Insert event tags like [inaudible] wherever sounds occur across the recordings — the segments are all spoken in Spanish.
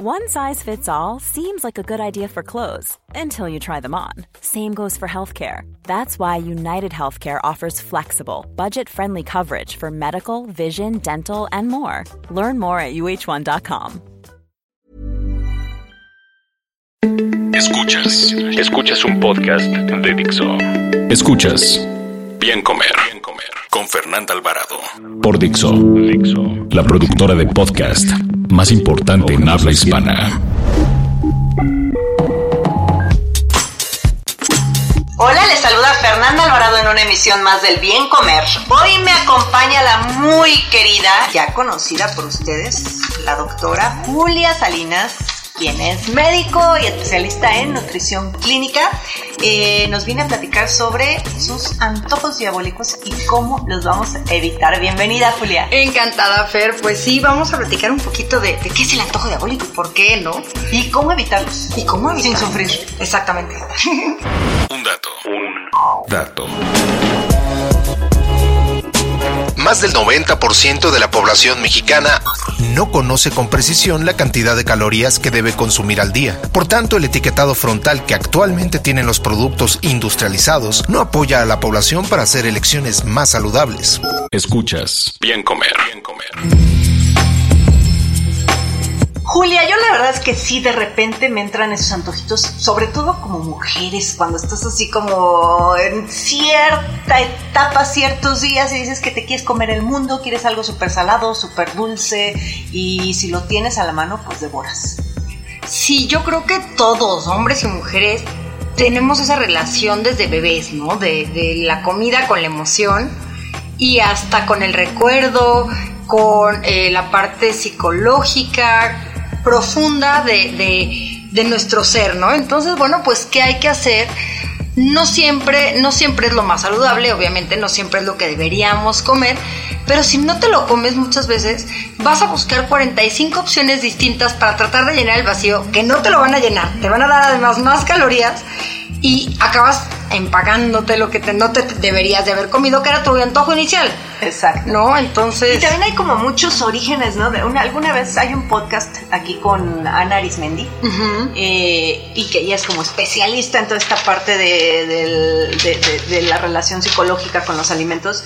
One size fits all seems like a good idea for clothes until you try them on. Same goes for healthcare. That's why United Healthcare offers flexible, budget friendly coverage for medical, vision, dental, and more. Learn more at uh1.com. Escuchas, escuchas un podcast de Dixo. Escuchas Bien Comer, Bien Comer con Fernanda Alvarado por Dixo, Dixo, la productora de podcast más importante en habla hispana. Hola, les saluda Fernanda Alvarado en una emisión más del Bien Comer. Hoy me acompaña la muy querida, ya conocida por ustedes, la doctora Julia Salinas quien es médico y especialista en nutrición clínica, eh, nos viene a platicar sobre sus antojos diabólicos y cómo los vamos a evitar. Bienvenida, Julia. Encantada, Fer. Pues sí, vamos a platicar un poquito de, qué es el antojo diabólico y por qué, ¿no? Y cómo evitarlos. Y cómo evitarlos. Sin sufrir. Exactamente. [laughs] un dato. Un dato. Más del 90% de la población mexicana no conoce con precisión la cantidad de calorías que debe consumir al día. Por tanto, el etiquetado frontal que actualmente tienen los productos industrializados no apoya a la población para hacer elecciones más saludables. Escuchas. Bien comer. Bien comer. Julia, yo la verdad es que sí, de repente me entran esos antojitos, sobre todo como mujeres, cuando estás así como en cierta etapa, ciertos días y dices que te quieres comer el mundo, quieres algo súper salado, súper dulce y si lo tienes a la mano, pues devoras. Sí, yo creo que todos, hombres y mujeres, tenemos esa relación desde bebés, ¿no? De, la comida con la emoción y hasta con el recuerdo, con eh, la parte psicológica, profunda de, de, nuestro ser, ¿no? Entonces, bueno, pues, ¿qué hay que hacer? No siempre, no siempre es lo más saludable, obviamente no siempre es lo que deberíamos comer, pero si no te lo comes muchas veces, vas a buscar 45 opciones distintas para tratar de llenar el vacío, que no te lo van a llenar, te van a dar además más calorías y acabas empagándote lo que no te deberías de haber comido, que era tu antojo inicial. Exacto. ¿No? Entonces... Y también hay como muchos orígenes, ¿no? De una, alguna vez hay un podcast aquí con Ana Arismendi, eh, y que ella es como especialista en toda esta parte de, de, la relación psicológica con los alimentos.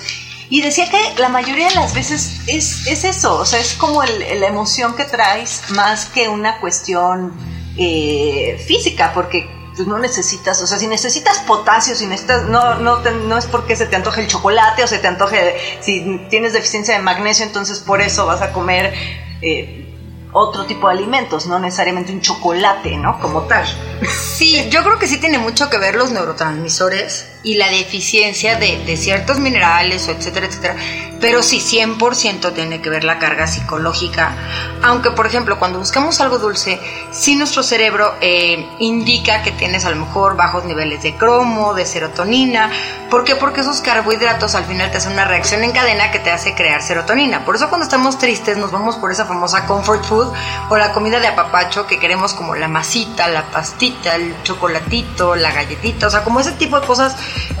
Y decía que la mayoría de las veces es, es eso, o sea, es como la emoción que traes más que una cuestión eh, física, porque pues no necesitas, o sea, si necesitas potasio, si necesitas, no, no, no es porque se te antoje el chocolate o se te antoje, si tienes deficiencia de magnesio, entonces por eso vas a comer eh, otro tipo de alimentos, no necesariamente un chocolate, ¿no? Como tal. Sí, yo creo que sí tiene mucho que ver los neurotransmisores y la deficiencia de, ciertos minerales, etcétera, etcétera. Pero sí, 100% tiene que ver la carga psicológica. Aunque, por ejemplo, cuando buscamos algo dulce, sí nuestro cerebro eh, indica que tienes a lo mejor bajos niveles de cromo, de serotonina. ¿Por qué? Porque esos carbohidratos al final te hacen una reacción en cadena que te hace crear serotonina. Por eso cuando estamos tristes nos vamos por esa famosa comfort food o la comida de apapacho que queremos como la masita, la pastita, el chocolatito, la galletita, o sea, como ese tipo de cosas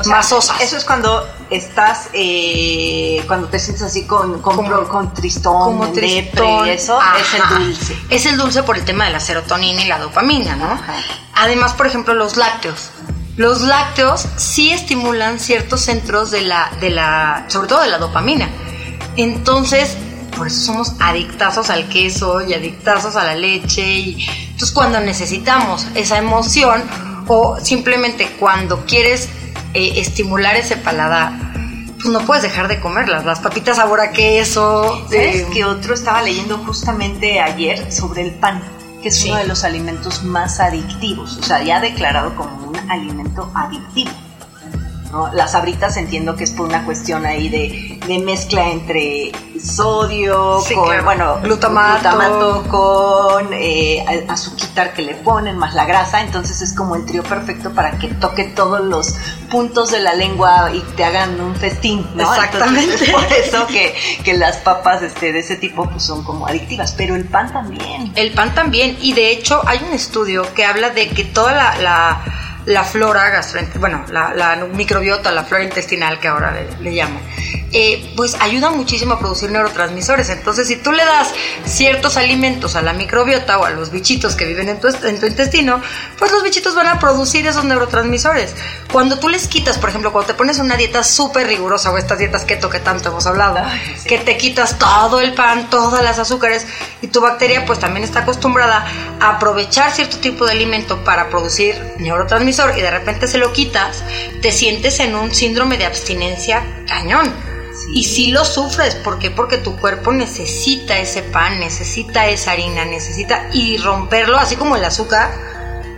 masosas. Eso es cuando estás, eh, cuando te sientes así con, con, tristón, como tristón, eso es el dulce. Es el dulce por el tema de la serotonina y la dopamina, ¿no? Además, por ejemplo, los lácteos. Los lácteos sí estimulan ciertos centros de la, de la, sobre todo de la dopamina. Entonces, por eso somos adictazos al queso y adictazos a la leche. Y, entonces cuando necesitamos esa emoción o simplemente cuando quieres eh, estimular ese paladar, pues no puedes dejar de comerlas. Las papitas sabor a queso. ¿Sabes eh, que otro estaba leyendo justamente ayer sobre el pan? que es uno de los alimentos más adictivos, o sea, ya declarado como un alimento adictivo. Las abritas entiendo que es por una cuestión ahí de, mezcla entre sodio, con, bueno, glutamato, con eh, azuquitar que le ponen, más la grasa, entonces es como el trío perfecto para que toque todos los puntos de la lengua y te hagan un festín, ¿no? Exactamente. [laughs] por eso que, que, las papas este, de ese tipo pues, son como adictivas, pero el pan también. El pan también, y de hecho hay un estudio que habla de que toda la la flora gastrointestinal, bueno, la, microbiota, la flora intestinal que ahora le, llamo, eh, pues ayuda muchísimo a producir neurotransmisores. Entonces, si tú le das ciertos alimentos a la microbiota o a los bichitos que viven en tu, en tu intestino, pues los bichitos van a producir esos neurotransmisores. Cuando tú les quitas, por ejemplo, cuando te pones una dieta súper rigurosa o estas dietas keto que tanto hemos hablado, que te quitas todo el pan, todas las azúcares y tu bacteria pues también está acostumbrada a aprovechar cierto tipo de alimento para producir y de repente se lo quitas, te sientes en un síndrome de abstinencia cañón y si lo sufres, ¿por qué? Porque tu cuerpo necesita ese pan, necesita esa harina, necesita y romperlo, así como el azúcar.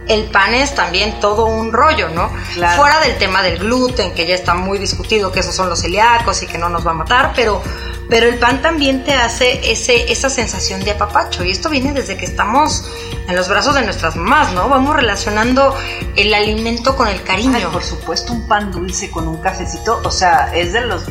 El pan es también todo un rollo, ¿no? Fuera del tema del gluten, que ya está muy discutido, que esos son los celíacos y que no nos va a matar, pero, pero el pan también te hace ese, esa sensación de apapacho. Y esto viene desde que estamos en los brazos de nuestras mamás, ¿no? Vamos relacionando el alimento con el cariño. por supuesto, un pan dulce con un cafecito, o sea, es de los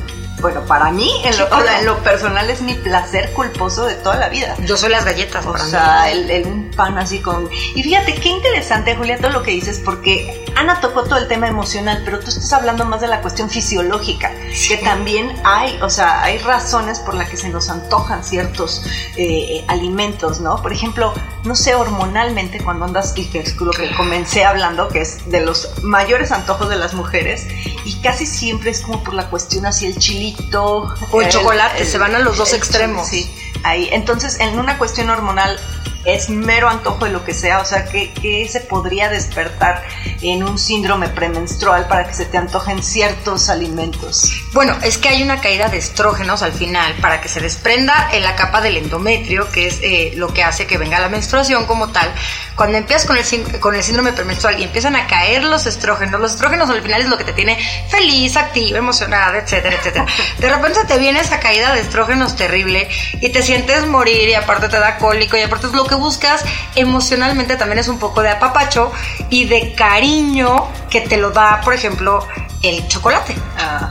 bueno, para mí, en lo, personal, es mi placer culposo de toda la vida. Yo soy las galletas, O sea, el, un pan así con. Y fíjate, qué interesante, Julia, todo lo que dices, porque Ana tocó todo el tema emocional, pero tú estás hablando más de la cuestión fisiológica, que también hay, o sea, hay razones por las que se nos antojan ciertos eh, alimentos, ¿no? Por ejemplo, no sé, hormonalmente, cuando andas, y que es lo que comencé hablando, que es de los mayores antojos de las mujeres, y casi siempre es como por la cuestión así el chilito o el, chocolate, se van a los dos extremos. Sí, ahí. Entonces, en una cuestión hormonal es mero antojo de lo que sea, o sea, ¿qué, se podría despertar en un síndrome premenstrual para que se te antojen ciertos alimentos? Bueno, es que hay una caída de estrógenos al final para que se desprenda en la capa del endometrio, que es eh, lo que hace que venga la menstruación como tal, cuando empiezas con el, con el síndrome premenstrual y empiezan a caer los estrógenos, los estrógenos al final es lo que te tiene feliz, activa, emocionada, etcétera, etcétera. De repente te viene esa caída de estrógenos terrible y te sientes morir y aparte te da cólico y aparte es lo que buscas emocionalmente también es un poco de apapacho y de cariño que te lo da, por ejemplo, el chocolate.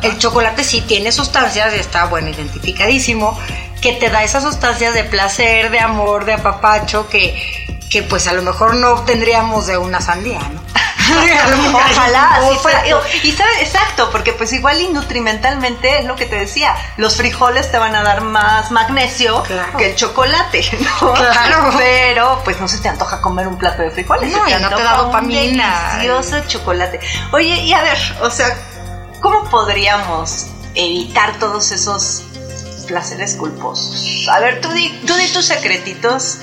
El chocolate sí tiene sustancias y está, bueno, identificadísimo, que te da esas sustancias de placer, de amor, de apapacho, que que pues a lo mejor no obtendríamos de una sandía, ¿no? [laughs] Ojalá, fuera. Y sabes, exacto, porque pues igual y nutrimentalmente es lo que te decía, los frijoles te van a dar más magnesio que el chocolate, [laughs] ¿no? Claro. Pero pues no se te antoja comer un plato de frijoles. No, te no te da dopamina. delicioso chocolate. Oye, y a ver, o sea, ¿cómo podríamos evitar todos esos placeres culposos? A ver, tú di, tú di tus secretitos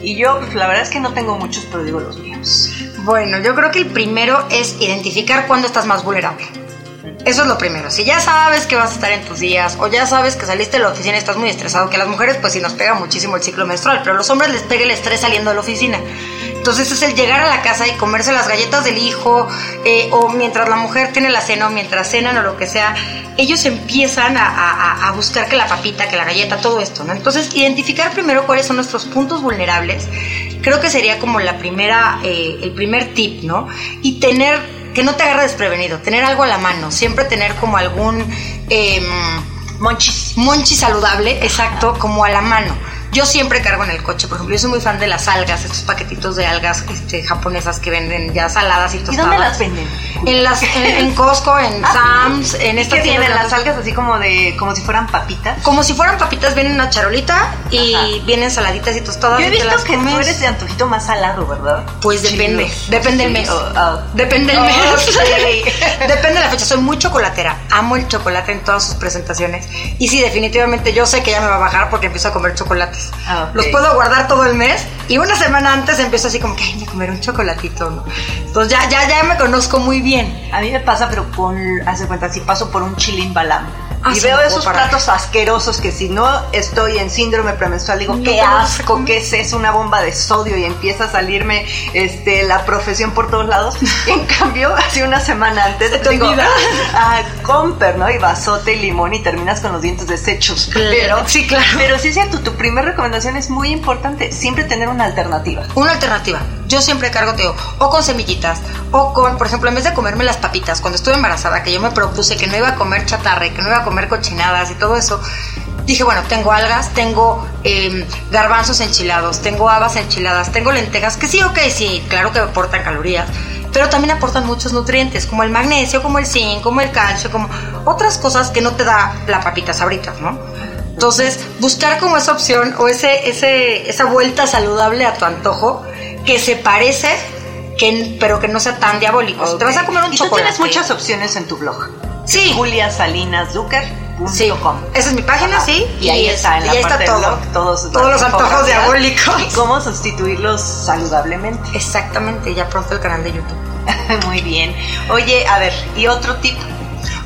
y yo, pues, la verdad es que no tengo muchos, pero digo los míos. Bueno, yo creo que el primero es identificar cuándo estás más vulnerable. Eso es lo primero. Si ya sabes que vas a estar en tus días o ya sabes que saliste de la oficina y estás muy estresado, que las mujeres pues sí nos pega muchísimo el ciclo menstrual, pero a los hombres les pega el estrés saliendo de la oficina. Entonces es el llegar a la casa y comerse las galletas del hijo eh, o mientras la mujer tiene la cena o mientras cenan o lo que sea, ellos empiezan a, buscar que la papita, que la galleta, todo esto, ¿no? Entonces identificar primero cuáles son nuestros puntos vulnerables, creo que sería como la primera, eh, el primer tip, ¿no? Y tener que no te agarre desprevenido, tener algo a la mano, siempre tener como algún eh, monchi saludable, exacto, como a la mano yo siempre cargo en el coche, por ejemplo, yo soy muy fan de las algas, estos paquetitos de algas este, japonesas que venden ya saladas y tostadas. ¿Y dónde las venden? En las en, Costco, en ah, Sam's, en esta ¿Qué tienen las algas así como de como si fueran papitas? Como si fueran papitas, vienen una charolita y vienen saladitas y tostadas. Yo he visto que tú eres de antojito más salado, ¿verdad? Pues depende, depende del mes. Oh, oh. Depende del mes. [laughs] depende de la fecha. Soy muy chocolatera. Amo el chocolate en todas sus presentaciones. Y sí, definitivamente yo sé que ya me va a bajar porque empiezo a comer Ah, Los puedo guardar todo el mes y una semana antes empiezo así como que, ay, me comer un chocolatito, ¿no? Entonces ya, ya, ya me conozco muy bien. A mí me pasa, pero con, hace cuenta, si paso por un chilín balam Ah, y veo esos platos asquerosos que si no estoy en síndrome premenstrual digo, qué asco, qué es, es una bomba de sodio y empieza a salirme este, la profesión por todos lados. [laughs] en cambio, hace una semana antes te digo, [laughs] ah, comper, ¿no? Y vasote y limón y terminas con los dientes deshechos. Pero, sí, claro. Pero sí es cierto, tu primera recomendación es muy importante, siempre tener una alternativa. Una alternativa. Yo siempre cargo, te o con semillitas, o con, por ejemplo, en vez de comerme las papitas, cuando estuve embarazada, que yo me propuse que no iba a comer chatarra y que no iba a comer cochinadas y todo eso, dije, bueno, tengo algas, tengo em, garbanzos enchilados, tengo habas enchiladas, tengo lentejas, que sí, ok, sí, claro que aportan calorías. Pero también aportan muchos nutrientes, como el magnesio, como el zinc, como el calcio, como otras cosas que no te da la papita sabritas, ¿no? Entonces, buscar como esa opción o ese, ese, esa vuelta saludable a tu antojo que se parece, que, pero que no sea tan diabólico. Te vas a comer un y chocolate. Tú tienes muchas opciones en tu blog. Sí. Julia Salinas Zucker. Esa es mi página, Ajá. sí. Y ahí está, en la parte está del todo. blog, todos, Todos los antojos diabólicos. Y cómo sustituirlos saludablemente. Exactamente, ya pronto el canal de YouTube. [laughs] Muy bien. Oye, a ver, y otro tip.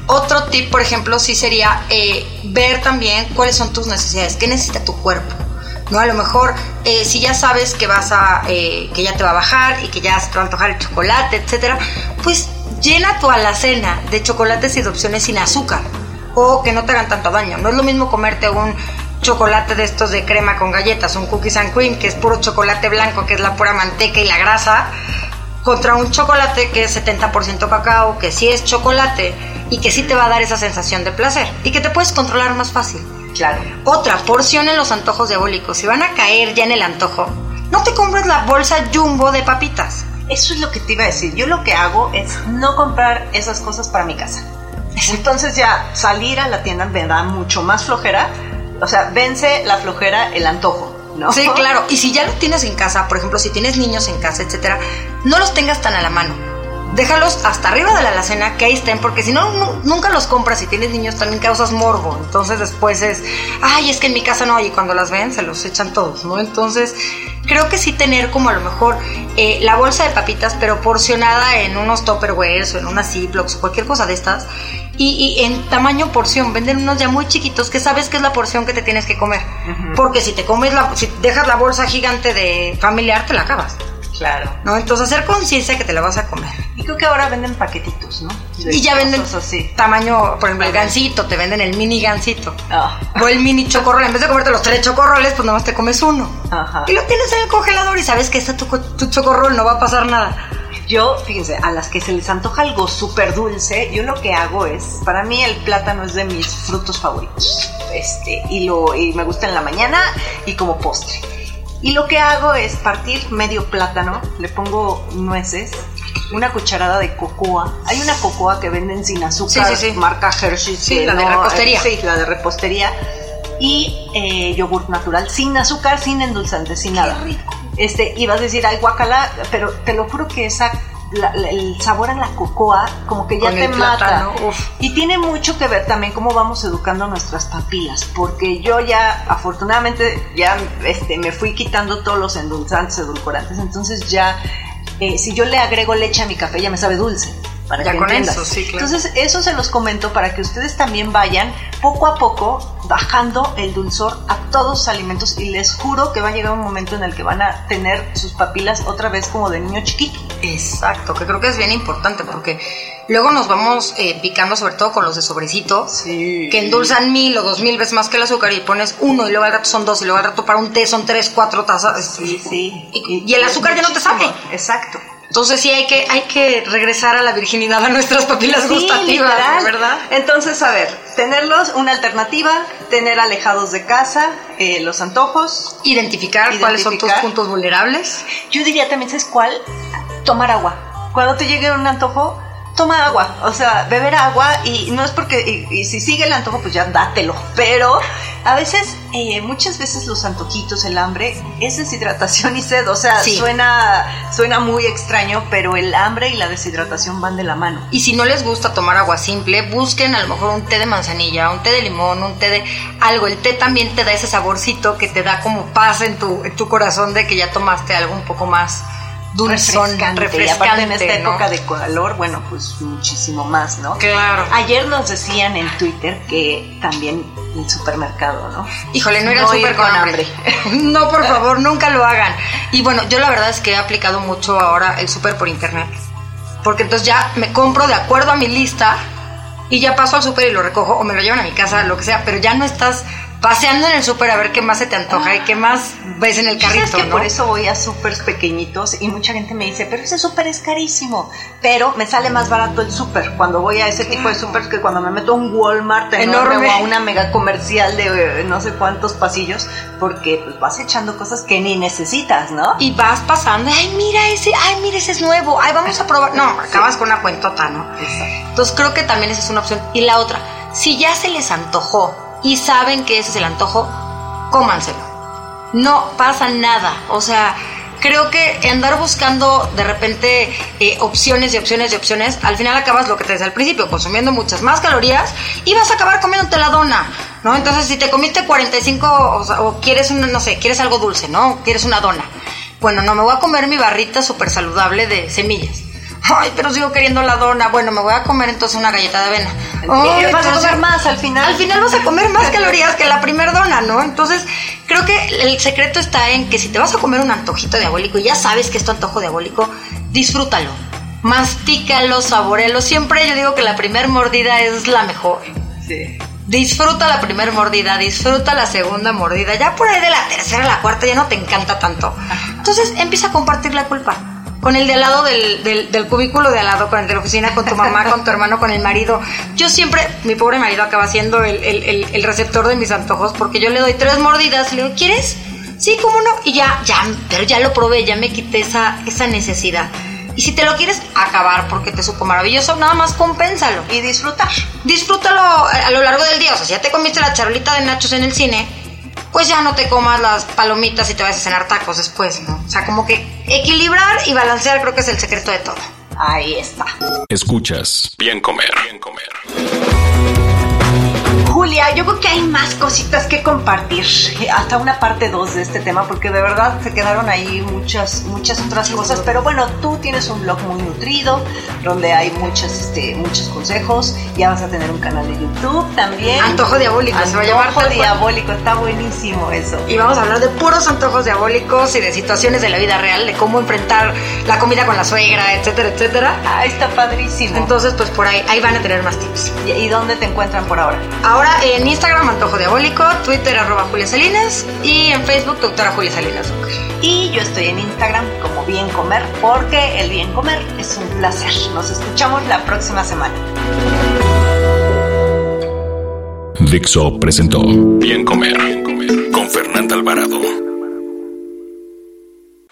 Otro tip, por ejemplo, sí sería eh, ver también cuáles son tus necesidades, qué necesita tu cuerpo. ¿no? A lo mejor, eh, si ya sabes que vas a, eh, que ya te va a bajar y que ya se te va a antojar el chocolate, etcétera, pues llena tu alacena de chocolates y de opciones sin azúcar o que no te hagan tanto daño. No es lo mismo comerte un chocolate de estos de crema con galletas, un cookies and cream, que es puro chocolate blanco, que es la pura manteca y la grasa, contra un chocolate que es 70% cacao, que sí es chocolate y que sí te va a dar esa sensación de placer y que te puedes controlar más fácil. Claro. Otra, porción en los antojos diabólicos. Si van a caer ya en el antojo, no te compres la bolsa jumbo de papitas. Eso es lo que te iba a decir. Yo lo que hago es no comprar esas cosas para mi casa. Entonces ya salir a la tienda me da mucho más flojera. O sea, vence la flojera el antojo, ¿no? Sí, claro. Y si ya lo tienes en casa, por ejemplo, si tienes niños en casa, etcétera, no los tengas tan a la mano. Déjalos hasta arriba de la alacena que ahí estén, porque si no, nu- nunca los compras. Si tienes niños, también causas morbo. Entonces después es, ay, es que en mi casa no, y cuando las ven, se los echan todos, ¿no? Entonces, creo que sí tener como a lo mejor eh, la bolsa de papitas, pero porcionada en unos topperwares o en unas Ziplocs o cualquier cosa de estas. Y, y en tamaño porción, venden unos ya muy chiquitos que sabes que es la porción que te tienes que comer. Porque si te comes la, si dejas la bolsa gigante de familiar, te la acabas. Claro. ¿No? Entonces hacer conciencia que te la vas a comer. Y creo que ahora venden paquetitos, ¿no? De Y ya venden así. tamaño, por ejemplo, el gansito, te venden el mini gansito. Ah. O el mini chocorrol. En vez de comerte los tres chocorroles, pues nomás te comes uno. Ajá. Y lo tienes en el congelador y sabes que está tu, tu chocorrol, no va a pasar nada. Yo, fíjense, a las que se les antoja algo súper dulce, yo lo que hago es, para mí el plátano es de mis frutos favoritos. Este, y, lo, y me gusta en la mañana y como postre. Y lo que hago es partir medio plátano, le pongo nueces, una cucharada de cocoa. Hay una cocoa que venden sin azúcar, Sí, sí, sí. marca Hershey. Sí, la de repostería. sí, la de repostería. Y eh, yogur natural, sin azúcar, sin endulzantes, sin nada. Este, y vas a decir, ay, guacala, pero te lo juro que esa, la- la- el sabor a la cocoa, como que ya Con te mata. Y tiene mucho que ver también cómo vamos educando nuestras papilas, porque yo ya, afortunadamente, ya este, me fui quitando todos los endulzantes, edulcorantes, entonces ya, eh, si yo le agrego leche a mi café, ya me sabe dulce. Para Ya que con entiendas. eso, sí, claro. Entonces, eso se los comento para que ustedes también vayan poco a poco bajando el dulzor a todos los alimentos y les juro que va a llegar un momento en el que van a tener sus papilas otra vez como de niño chiquito. Exacto, que creo que es bien importante porque luego nos vamos eh, picando, sobre todo con los de sobrecito, Sí. que endulzan mil o dos mil veces más que el azúcar y pones uno y luego al rato son dos y luego al rato para un té son tres, cuatro tazas. Sí, sí. Y- y el azúcar ya no te sabe. Exacto. Entonces sí hay que, hay que regresar a la virginidad a nuestras papilas Sí, gustativas, literal. ¿verdad? Entonces, a ver, tenerlos, una alternativa, tener alejados de casa eh, los antojos. Identificar, cuáles son tus puntos vulnerables. Yo diría también, ¿sabes cuál? Tomar agua. Cuando te llegue un antojo, toma agua. O sea, beber agua y no es porque, y, y si sigue el antojo, pues ya dátelo. Pero a veces, eh, muchas veces los antojitos, el hambre, es deshidratación [laughs] y sed. O sea, Sí. suena, suena muy extraño, pero el hambre y la deshidratación van de la mano. Y si no les gusta tomar agua simple, busquen a lo mejor un té de manzanilla, un té de limón, un té de algo. El té también te da ese saborcito que te da como paz en tu, en tu corazón de que ya tomaste algo un poco más dulzón, refrescante. Aparte en esta ¿no? época de calor, bueno, pues muchísimo más, ¿no? Claro. Ayer nos decían en Twitter que también el supermercado, ¿no? Híjole, no ir al No súper ir con con hambre. [laughs] no, por favor, nunca lo hagan. Y bueno, yo la verdad es que he aplicado mucho ahora el súper por internet. Porque entonces ya me compro de acuerdo a mi lista y ya paso al súper y lo recojo o me lo llevan a mi casa, lo que sea, pero ya no estás paseando en el súper a ver qué más se te antoja y qué más ves en el carrito. Que por eso voy a súper pequeñitos y mucha gente me dice, pero ese súper es carísimo. Pero me sale más barato el súper cuando voy a ese tipo de súper que cuando me meto a un Walmart enorme, o a una mega comercial de eh, no sé cuántos pasillos, porque pues vas echando cosas que ni necesitas, ¿no? Y vas pasando, ay, mira ese, ay, mira ese es nuevo, ay, vamos a probar. No, acabas con una cuentota, ¿no? Exacto. Entonces creo que también esa es una opción. Y la otra, si ya se les antojó y saben que ese es el antojo, cómanselo. No pasa nada. O sea, creo que andar buscando de repente eh, opciones y opciones y opciones, al final acabas lo que te decía al principio, consumiendo muchas más calorías y vas a acabar comiéndote la dona, ¿no? Entonces, si te comiste 45 o, o quieres, no sé, quieres algo dulce, ¿no? Quieres una dona. Bueno, no, me voy a comer mi barrita súper saludable de semillas Ay, pero sigo queriendo la dona. Bueno, me voy a comer entonces una galleta de avena. Ay, vas a comer más al final. Al final vas a comer más calorías que la primer dona, ¿no? Entonces, creo que el secreto está en que si te vas a comer un antojito diabólico y ya sabes que es tu antojo diabólico, disfrútalo. Mastícalo, saborealo. Siempre yo digo que la primer mordida es la mejor. Sí. Disfruta la primera mordida, disfruta la segunda mordida. Ya por ahí de la tercera a la cuarta ya no te encanta tanto. Entonces empieza a compartir la culpa con el de al lado del, del, cubículo de al lado, con el de la oficina, con tu mamá, con tu hermano, con el marido. Yo siempre, mi pobre marido acaba siendo el, el, receptor de mis antojos porque yo le doy tres mordidas y le digo, ¿quieres? Sí, ¿cómo no? Y ya, ya, pero ya lo probé, ya me quité esa, esa necesidad. Y si te lo quieres acabar porque te supo maravilloso, nada más compénsalo. Y disfrutar. Disfrútalo a lo largo del día. O sea, si ya te comiste la charolita de nachos en el cine, pues ya no te comas las palomitas y te vas a cenar tacos después, ¿no? O sea, como que equilibrar y balancear creo que es el secreto de todo. Ahí está. Escuchas. Bien comer. Bien comer. Julia, yo creo que hay más cositas que compartir, hasta una parte 2 de este tema, porque de verdad se quedaron ahí muchas, muchas otras cosas, pero bueno, tú tienes un blog muy nutrido, donde hay muchos, este, muchos consejos, ya vas a tener un canal de YouTube también. Antojo diabólico, se va a llamar. Antojo diabólico, está buenísimo eso. Y vamos a hablar de puros antojos diabólicos y de situaciones de la vida real, de cómo enfrentar la comida con la suegra, etcétera, etcétera. Ah, está padrísimo. Entonces, pues por ahí, ahí van a tener más tips. ¿Y dónde te encuentran por ahora? Ahora en Instagram Antojo Diabólico, Twitter arroba Julia Salinas y en Facebook doctora Julia Salinas. Y yo estoy en Instagram como Bien Comer porque el bien comer es un placer. Nos escuchamos la próxima semana. Dixo presentó Bien Comer con Fernanda Alvarado.